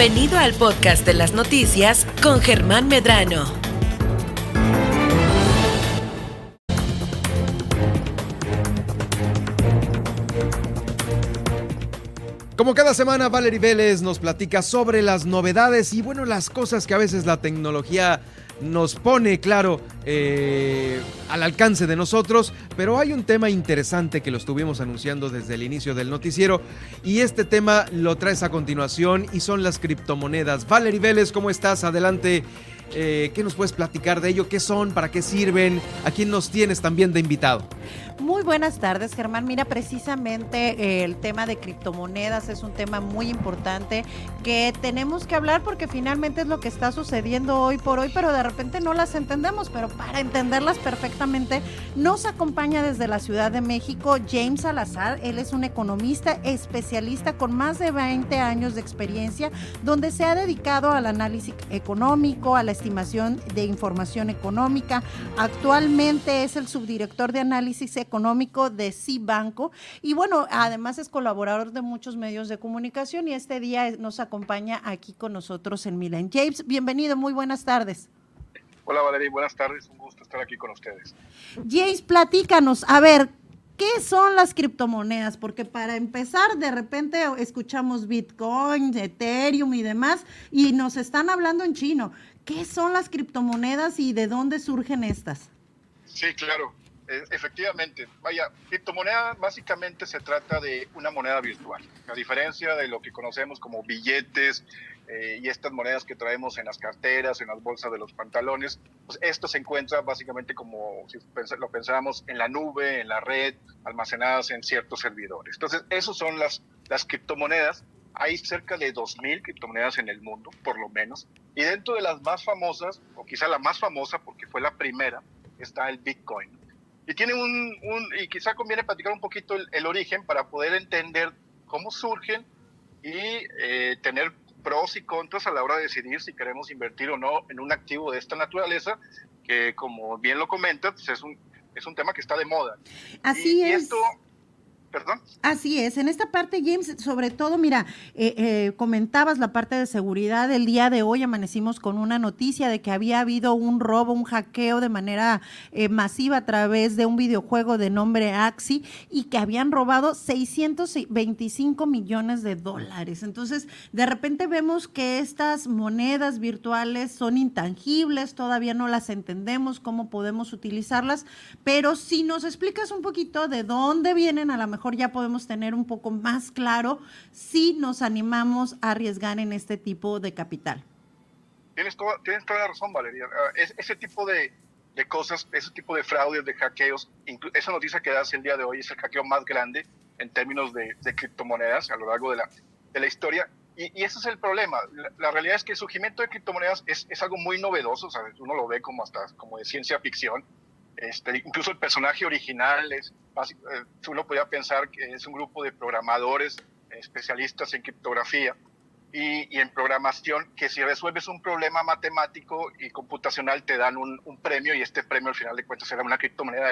Bienvenido al podcast de las noticias con Germán Medrano. Como cada semana, Valerie Vélez nos platica sobre las novedades y bueno, las cosas que a veces la tecnología nos pone, claro, eh, al alcance de nosotros, pero hay un tema interesante que lo estuvimos anunciando desde el inicio del noticiero y este tema lo traes a continuación y son las criptomonedas. Valerie Vélez, ¿cómo estás? Adelante. Eh, ¿Qué nos puedes platicar de ello? ¿Qué son? ¿Para qué sirven? ¿A quién nos tienes también de invitado? Muy buenas tardes, Germán. Mira, precisamente eh, el tema de criptomonedas es un tema muy importante que tenemos que hablar porque finalmente es lo que está sucediendo hoy por hoy, pero de repente no las entendemos. Pero para entenderlas perfectamente, nos acompaña desde la Ciudad de México James Salazar. Él es un economista especialista con más de 20 años de experiencia, donde se ha dedicado al análisis económico, a la estimación de información económica. Actualmente es el subdirector de análisis económico de Cibanco y bueno, además es colaborador de muchos medios de comunicación y este día nos acompaña aquí con nosotros en Milan. James, bienvenido, muy buenas tardes. Hola Valeria, buenas tardes, un gusto estar aquí con ustedes. James, platícanos, a ver, ¿Qué son las criptomonedas? Porque para empezar, de repente escuchamos Bitcoin, Ethereum y demás, y nos están hablando en chino. ¿Qué son las criptomonedas y de dónde surgen estas? Sí, claro. E, efectivamente, vaya, criptomoneda básicamente se trata de una moneda virtual, a diferencia de lo que conocemos como billetes eh, y estas monedas que traemos en las carteras, en las bolsas de los pantalones, pues esto se encuentra básicamente como si lo pensáramos en la nube, en la red, almacenadas en ciertos servidores. Entonces, esas son las, las criptomonedas. Hay cerca de 2.000 criptomonedas en el mundo, por lo menos. Y dentro de las más famosas, o quizá la más famosa porque fue la primera, está el Bitcoin. Y tiene un, y quizá conviene platicar un poquito el, origen para poder entender cómo surgen y eh, tener pros y contras a la hora de decidir si queremos invertir o no en un activo de esta naturaleza, que como bien lo comentas, pues es un, es un tema que está de moda. Así es. esto, ¿Perdón? Así es. En esta parte, James, sobre todo, mira, eh, eh, comentabas la parte de seguridad. El día de hoy amanecimos con una noticia de que había habido un robo, un hackeo de manera eh, masiva a través de un videojuego de nombre Axi y que habían robado 625 millones de dólares. Entonces, de repente vemos que estas monedas virtuales son intangibles, todavía no las entendemos, cómo podemos utilizarlas, pero si nos explicas un poquito de dónde vienen a la mejor mejor ya podemos tener un poco más claro si nos animamos a arriesgar en este tipo de capital. Tienes toda, tienes toda la razón, Valeria. Ah, ese tipo de, de, cosas, ese tipo de fraudes, de hackeos, esa noticia que das el día de hoy es el hackeo más grande en términos de, de criptomonedas a lo largo de la, de la historia. Y, y, ese es el problema. La, realidad es que el surgimiento de criptomonedas es, es algo muy novedoso, ¿sabes? uno lo ve como hasta como de ciencia ficción. Este, incluso el personaje original es, eh, uno podía pensar que es un grupo de programadores especialistas en criptografía y, en programación que si resuelves un problema matemático y computacional te dan un, premio y este premio al final de cuentas era una criptomoneda,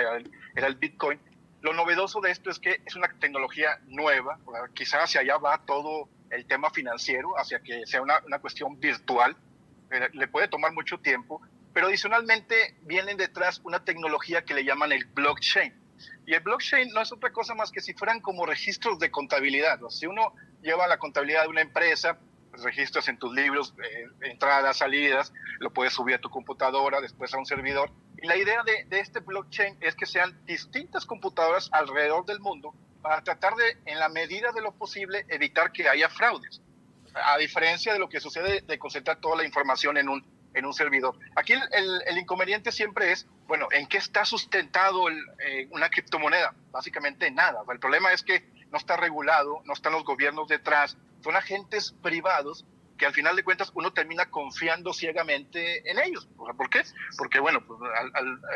era el, Bitcoin. Lo novedoso de esto es que es una tecnología nueva, quizás hacia allá va todo el tema financiero, hacia que sea una, una cuestión virtual, le puede tomar mucho tiempo, pero adicionalmente vienen detrás una tecnología que le llaman el blockchain. Y el blockchain no es otra cosa más que si fueran como registros de contabilidad. Si uno lleva la contabilidad de una empresa, pues registras en tus libros eh, entradas, salidas, lo puedes subir a tu computadora, después a un servidor. Y la idea de, de, este blockchain es que sean distintas computadoras alrededor del mundo para tratar de, en la medida de lo posible, evitar que haya fraudes. A diferencia de lo que sucede de concentrar toda la información en un en un servidor. Aquí el, inconveniente siempre es, bueno, ¿en qué está sustentado eh, una criptomoneda? Básicamente nada. El problema es que no está regulado, no están los gobiernos detrás, son agentes privados que al final de cuentas uno termina confiando ciegamente en ellos. ¿Por qué? Porque, bueno, pues,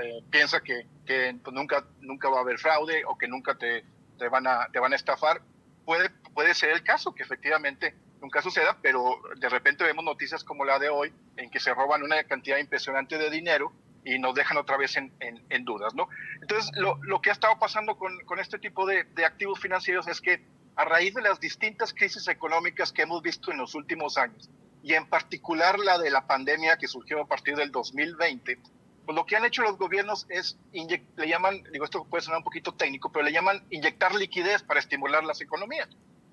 eh, piensa que, pues, nunca, nunca va a haber fraude o que nunca te, te, van, a, te van a estafar. Puede, puede ser el caso que efectivamente nunca suceda, pero de repente vemos noticias como la de hoy, en que se roban una cantidad impresionante de dinero y nos dejan otra vez en, dudas, ¿no? Entonces, lo, lo, que ha estado pasando con, con este tipo de, de, activos financieros es que a raíz de las distintas crisis económicas que hemos visto en los últimos años, y en particular la de la pandemia que surgió a partir del 2020, pues lo que han hecho los gobiernos es, le llaman, digo esto puede sonar un poquito técnico, pero le llaman inyectar liquidez para estimular las economías.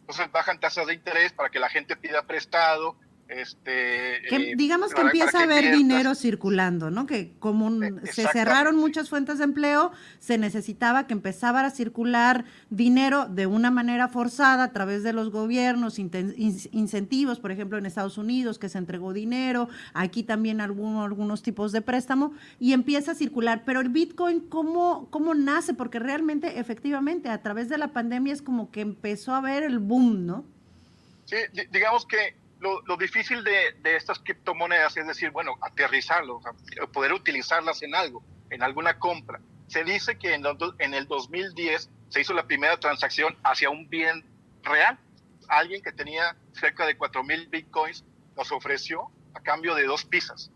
Entonces bajan tasas de interés para que la gente pida prestado, este, que, eh, digamos que empieza a haber dinero circulando, ¿no? Que como eh, se cerraron muchas fuentes de empleo, se necesitaba que empezara a circular dinero de una manera forzada a través de los gobiernos, incentivos, por ejemplo, en Estados Unidos, que se entregó dinero, aquí también algunos, algunos tipos de préstamo, y empieza a circular. Pero el Bitcoin, ¿cómo, ¿cómo nace? Porque realmente, efectivamente, a través de la pandemia es como que empezó a haber el boom, ¿no? Sí, digamos que lo, difícil de, estas criptomonedas es decir, bueno, aterrizarlo, poder utilizarlas en algo, en alguna compra. Se dice que en, en el 2010 se hizo la primera transacción hacia un bien real. Alguien que tenía cerca de 4 mil bitcoins nos ofreció a cambio de dos pizzas.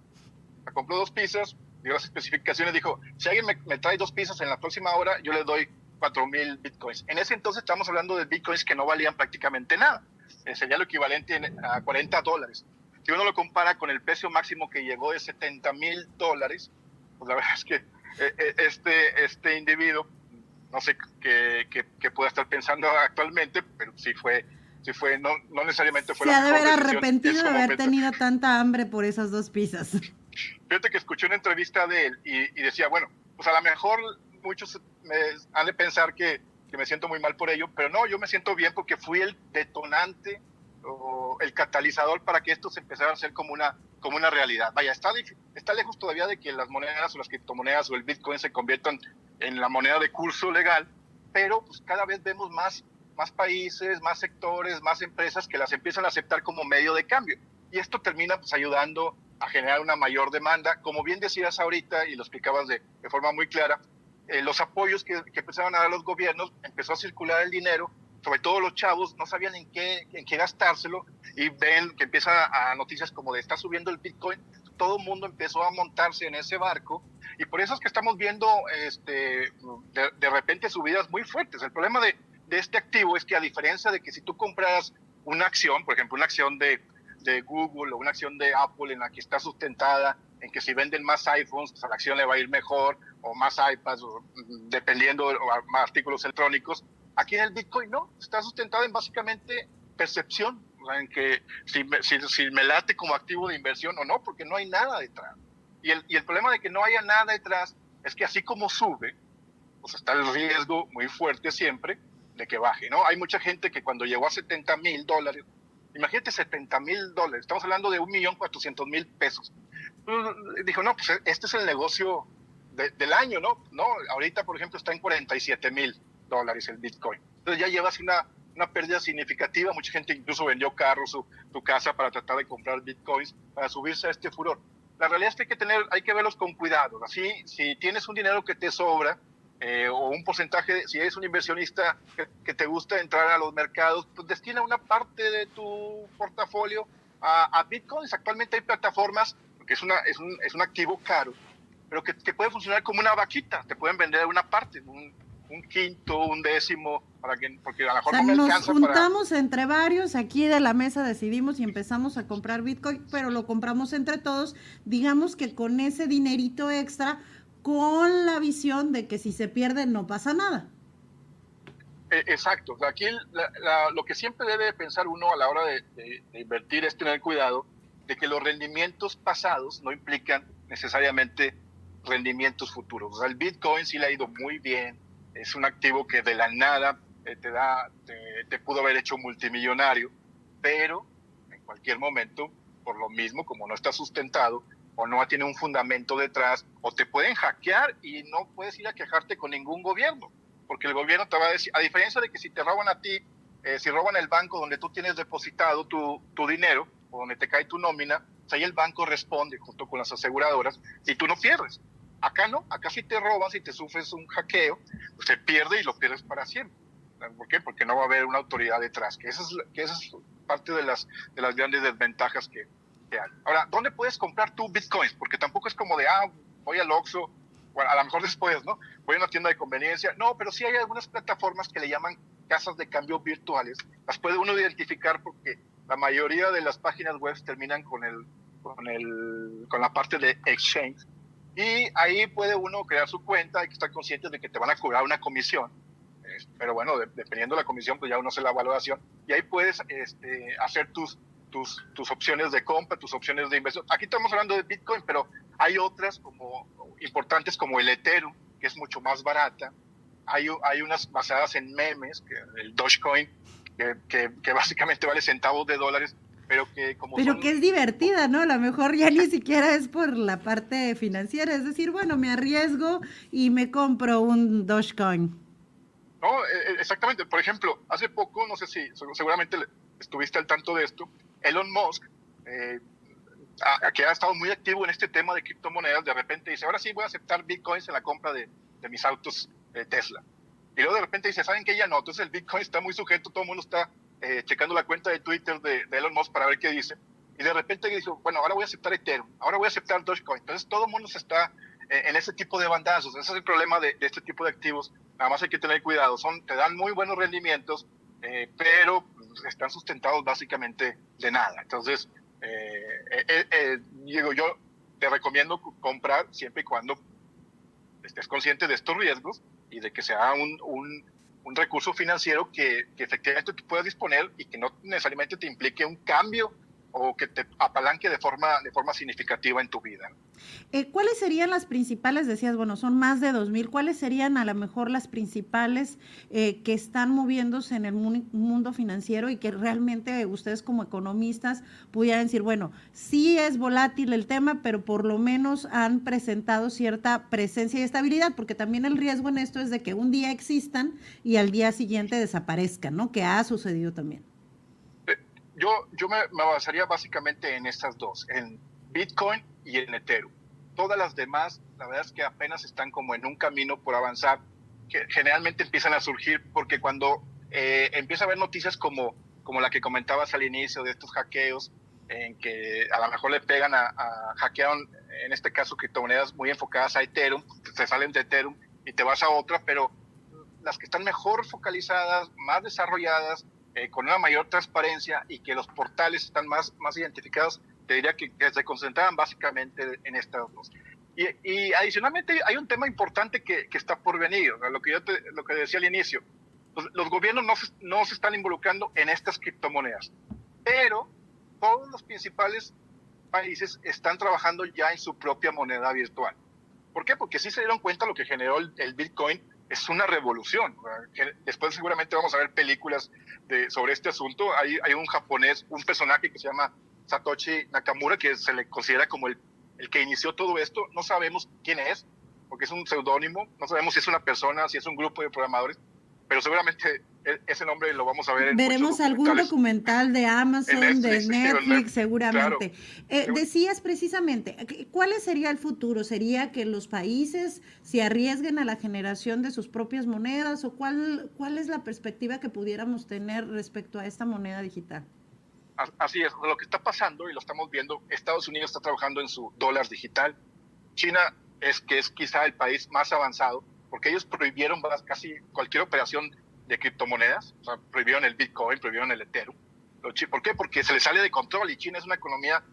compró dos pizzas, dio las especificaciones, dijo, si alguien me, me trae dos pizzas en la próxima hora, yo le doy 4 mil bitcoins. En ese entonces estamos hablando de bitcoins que no valían prácticamente nada. Sería lo equivalente a 40 dólares. Si uno lo compara con el precio máximo que llegó de 70 mil dólares, pues la verdad es que eh, eh, este, este individuo, no sé qué, qué, pueda estar pensando actualmente, pero sí fue, sí fue no, no necesariamente fue Se ha de haber arrepentido de haber tenido tanta hambre por esas dos pizzas. Fíjate que escuché una entrevista de él y, y decía, bueno, pues a lo mejor muchos me han de pensar que que me siento muy mal por ello, pero no, yo me siento bien porque fui el detonante o el catalizador para que esto se empezara a hacer como una, como una realidad. Vaya, está, está lejos todavía de que las monedas o las criptomonedas o el Bitcoin se conviertan en la moneda de curso legal, pero pues cada vez vemos más, más países, más sectores, más empresas que las empiezan a aceptar como medio de cambio. Y esto termina pues, ayudando a generar una mayor demanda. Como bien decías ahorita y lo explicabas de, de forma muy clara, eh, los apoyos que, que, empezaron a dar los gobiernos, empezó a circular el dinero, sobre todo los chavos no sabían en qué, en qué gastárselo y ven que empieza a, noticias como de está subiendo el Bitcoin, todo el mundo empezó a montarse en ese barco y por eso es que estamos viendo este, de, de repente subidas muy fuertes. El problema de, de este activo es que a diferencia de que si tú compras una acción, por ejemplo, una acción de, de Google o una acción de Apple en la que está sustentada en que si venden más iPhones, pues a la acción le va a ir mejor, o más iPads, dependiendo, de más artículos electrónicos. Aquí en el Bitcoin no, está sustentado en básicamente percepción, en que si me, si, si me late como activo de inversión o no, porque no hay nada detrás. Y el, y el problema de que no haya nada detrás es que así como sube, pues está el riesgo muy fuerte siempre de que baje, ¿no? Hay mucha gente que cuando llegó a 70 mil dólares, imagínate 70 mil dólares, estamos hablando de 1.400.000 pesos. Dijo, no, pues este es el negocio del año, ¿no? No, ahorita, por ejemplo, está en 47 mil dólares el Bitcoin. Entonces ya llevas una, una pérdida significativa. Mucha gente incluso vendió carros, su, su casa para tratar de comprar Bitcoins, para subirse a este furor. La realidad es que hay que, tener, hay que verlos con cuidado. Así, si tienes un dinero que te sobra, eh, o un porcentaje, si eres un inversionista que, que, te gusta entrar a los mercados, pues destina una parte de tu portafolio a, a bitcoins. Actualmente hay plataformas porque es, una, es, un, es un activo caro, pero que, que, puede funcionar como una vaquita, te pueden vender una parte, un, un quinto, un décimo, para que, porque a lo mejor o sea, no me nos juntamos entre varios, aquí de la mesa decidimos y empezamos a comprar Bitcoin, pero lo compramos entre todos, digamos que con ese dinerito extra, con la visión de que si se pierde no pasa nada. Eh, exacto, aquí lo que siempre debe pensar uno a la hora de, invertir es tener cuidado de que los rendimientos pasados no implican necesariamente rendimientos futuros. El Bitcoin sí le ha ido muy bien, es un activo que de la nada eh, te, da, te, te, pudo haber hecho multimillonario, pero en cualquier momento, por lo mismo, como no está sustentado o no tiene un fundamento detrás, o te pueden hackear y no puedes ir a quejarte con ningún gobierno, porque el gobierno te va a decir, a diferencia de que si te roban a ti, eh, si roban el banco donde tú tienes depositado tu, tu dinero, o donde te cae tu nómina, pues ahí el banco responde junto con las aseguradoras y tú no pierdes. Acá no, acá si te roban, si te sufres un hackeo, pues pierde y lo pierdes para siempre. ¿Por qué? Porque no va a haber una autoridad detrás, que esa es, que esa es parte de las, de las grandes desventajas que, Ahora, ¿dónde puedes comprar tu bitcoins? Porque tampoco es como de, ah, voy al Oxxo, bueno, a lo mejor después, ¿no? Voy a una tienda de conveniencia. No, pero sí hay algunas plataformas que le llaman casas de cambio virtuales. Las puede uno identificar porque la mayoría de las páginas web terminan con, el, con, el, con la parte de exchange. Y ahí puede uno crear su cuenta, hay que estar consciente de que te van a cobrar una comisión. Pero bueno, dependiendo de la comisión, pues ya uno hace la valoración. Y ahí puedes este, hacer tus, tus, tus opciones de compra, tus opciones de inversión. Aquí estamos hablando de Bitcoin, pero hay otras como importantes como el Ethereum, que es mucho más barata. Hay, hay unas basadas en memes, que el Dogecoin, que, que, básicamente vale centavos de dólares, pero que como... Pero que es divertida, ¿no? A lo mejor ya ni siquiera es por la parte financiera, es decir, bueno, me arriesgo y me compro un Dogecoin. No, e, e, exactamente. Por ejemplo, hace poco, no sé si seguramente estuviste al tanto de esto, Elon Musk, eh, que ha estado muy activo en este tema de criptomonedas, de repente dice, ahora sí voy a aceptar bitcoins en la compra de, de mis autos Tesla. Y luego de repente dice, ¿saben qué? Ya no. Entonces el bitcoin está muy sujeto, todo el mundo está eh, checando la cuenta de Twitter de, Elon Musk para ver qué dice. Y de repente dice, bueno, ahora voy a aceptar Ethereum, ahora voy a aceptar Dogecoin. Entonces todo el mundo se está eh, en ese tipo de bandazos. Ese es el problema de, este tipo de activos. Nada más hay que tener cuidado. Son, te dan muy buenos rendimientos, eh, pero están sustentados básicamente de nada. Entonces, digo, yo te recomiendo comprar siempre y cuando estés consciente de estos riesgos y de que sea un, un, un recurso financiero que, que, efectivamente tú puedas disponer y que no necesariamente te implique un cambio o que te apalanque de forma, de forma significativa en tu vida. Eh, ¿Cuáles serían las principales, decías, bueno, son más de 2.000, cuáles serían a lo mejor las principales eh, que están moviéndose en el mundo financiero y que realmente ustedes como economistas pudieran decir, bueno, sí es volátil el tema, pero por lo menos han presentado cierta presencia y estabilidad, porque también el riesgo en esto es de que un día existan y al día siguiente desaparezcan, ¿no? Que ha sucedido también. Yo, yo me, basaría básicamente en estas dos, en Bitcoin y en Ethereum. Todas las demás, la verdad es que apenas están como en un camino por avanzar, que generalmente empiezan a surgir porque cuando eh, empieza a haber noticias como, como la que comentabas al inicio de estos hackeos, en que a lo mejor le pegan a, a hackearon, en este caso, criptomonedas muy enfocadas a Ethereum, se salen de Ethereum y te vas a otra, pero las que están mejor focalizadas, más desarrolladas, eh, con una mayor transparencia y que los portales están más, más identificados, te diría que, se concentraban básicamente en estas dos. Y, y, adicionalmente hay un tema importante que, que está por venir, lo, que yo lo que decía al inicio. Los, los gobiernos no se, no se están involucrando en estas criptomonedas, pero todos los principales países están trabajando ya en su propia moneda virtual. ¿Por qué? Porque sí se dieron cuenta lo que generó el, el Bitcoin es una revolución. Después seguramente vamos a ver películas de, sobre este asunto. Hay, hay un japonés, un personaje que se llama Satoshi Nakamura, que se le considera como el, el que inició todo esto. No sabemos quién es, porque es un seudónimo. No sabemos si es una persona, si es un grupo de programadores, pero seguramente e, ese nombre lo vamos a ver en Veremos algún documental de Amazon, de Netflix, seguramente. Eh, decías precisamente, ¿cuál sería el futuro? ¿Sería que los países se arriesguen a la generación de sus propias monedas o cuál, cuál es la perspectiva que pudiéramos tener respecto a esta moneda digital? Así es, lo que está pasando y lo estamos viendo, Estados Unidos está trabajando en su dólar digital, China es que es quizá el país más avanzado porque ellos prohibieron casi cualquier operación de criptomonedas, prohibieron el Bitcoin, prohibieron el Ethereum. ¿Por qué? Porque se les sale de control y China es una economía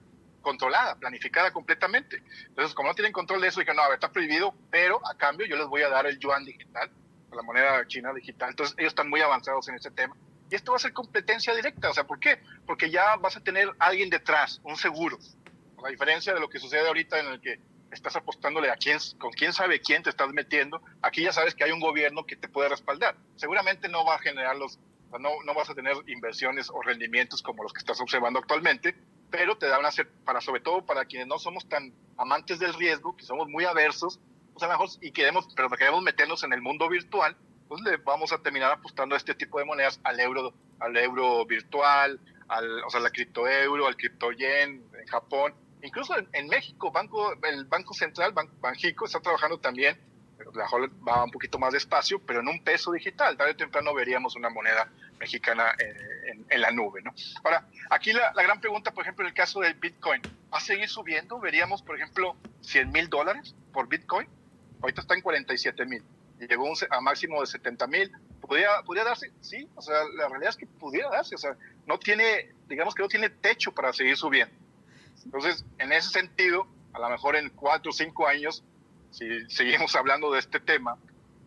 controlada, planificada completamente. Entonces, como no tienen control de eso, dijeron, no, a ver, está prohibido, pero a cambio yo les voy a dar el yuan digital, la moneda china digital. Entonces, ellos están muy avanzados en ese tema. Y esto va a ser competencia directa. O sea, ¿por qué? Porque ya vas a tener alguien detrás, un seguro. A diferencia de lo que sucede ahorita en el que estás apostándole a quién, con quién sabe quién te estás metiendo, aquí ya sabes que hay un gobierno que te puede respaldar. Seguramente no va a generar los, no, no vas a tener inversiones o rendimientos como los que estás observando actualmente, pero te da una, para sobre todo para quienes no somos tan amantes del riesgo, que somos muy aversos, pues a lo mejor, y queremos, pero queremos meternos en el mundo virtual, pues le vamos a terminar apostando a este tipo de monedas, al euro, al euro virtual, al, o sea, la criptoeuro, al cripto yen en Japón, Incluso en, México, banco, el Banco Central, Banjico, está trabajando también, mejor va un poquito más despacio, pero en un peso digital. Tarde o temprano veríamos una moneda mexicana eh, en, la nube. ¿no? Ahora, aquí la, gran pregunta, por ejemplo, en el caso del Bitcoin, ¿va a seguir subiendo? Veríamos, por ejemplo, 100 mil dólares por Bitcoin. Ahorita está en 47 mil. Llegó a máximo de 70 mil. ¿Podría, ¿Podría darse? Sí, o sea, la realidad es que pudiera darse, o sea, no tiene, digamos que no tiene techo para seguir subiendo. Entonces, en ese sentido, a lo mejor en cuatro o cinco años, si seguimos hablando de este tema,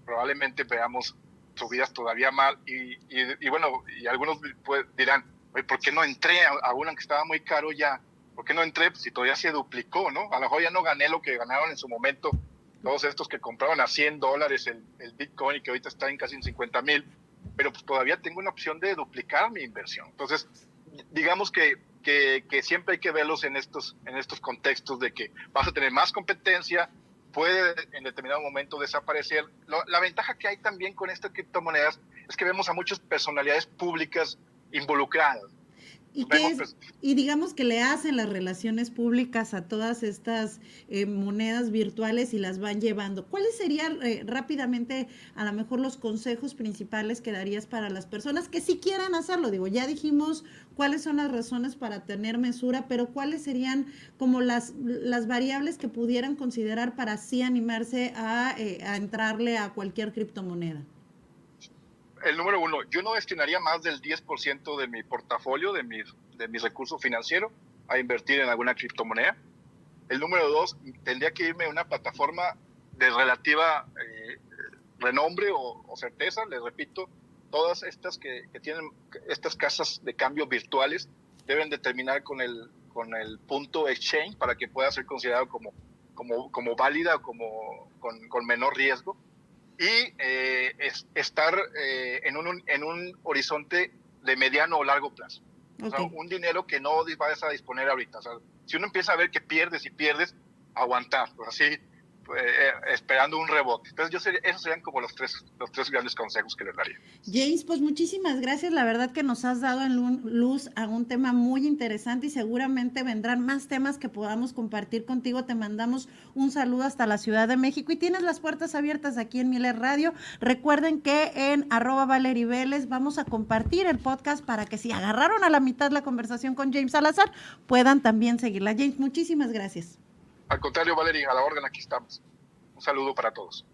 probablemente veamos subidas todavía mal y, y, bueno, y algunos pues, dirán, ¿por qué no entré a, una que estaba muy caro ya? ¿Por qué no entré pues, si todavía se duplicó, no? A lo mejor ya no gané lo que ganaron en su momento todos estos que compraron a 100 dólares el, el Bitcoin y que ahorita está en casi en 50 mil, pero pues todavía tengo una opción de duplicar mi inversión. Entonces, digamos que, que, siempre hay que verlos en estos, en estos contextos de que vas a tener más competencia, puede en determinado momento desaparecer. la ventaja que hay también con estas criptomonedas es que vemos a muchas personalidades públicas involucradas. ¿Y, y digamos que le hacen las relaciones públicas a todas estas eh, monedas virtuales y las van llevando. ¿Cuáles serían eh, rápidamente a lo mejor los consejos principales que darías para las personas que sí quieran hacerlo? Digo, ya dijimos cuáles son las razones para tener mesura, pero cuáles serían como las, las variables que pudieran considerar para sí animarse a, eh, a entrarle a cualquier criptomoneda el número uno, yo no destinaría más del 10% de mi portafolio, de mi, de mi recurso financiero, a invertir en alguna criptomoneda. El número dos, tendría que irme a una plataforma de relativa eh, renombre o, certeza. Les repito, todas estas que, tienen estas casas de cambio virtuales deben determinar con el, con el punto exchange para que pueda ser considerado como, como, como válida o como, con, con menor riesgo y eh, es, estar eh, en, un, en un horizonte de mediano o largo plazo. O sea, un dinero que no vas a disponer ahorita. O sea, si uno empieza a ver que pierdes y pierdes, aguantar. Pues así eh, esperando un rebote. Entonces, yo esos serían como los tres, los tres grandes consejos que les daría. James, pues muchísimas gracias. La verdad que nos has dado en luz a un tema muy interesante y seguramente vendrán más temas que podamos compartir contigo. Te mandamos un saludo hasta la Ciudad de México y tienes las puertas abiertas aquí en Miler Radio. Recuerden que en arroba Valerie Vélez vamos a compartir el podcast para que si agarraron a la mitad la conversación con James Salazar, puedan también seguirla. James, muchísimas gracias. Al contrario, Valeria, a la orden aquí estamos. Un saludo para todos.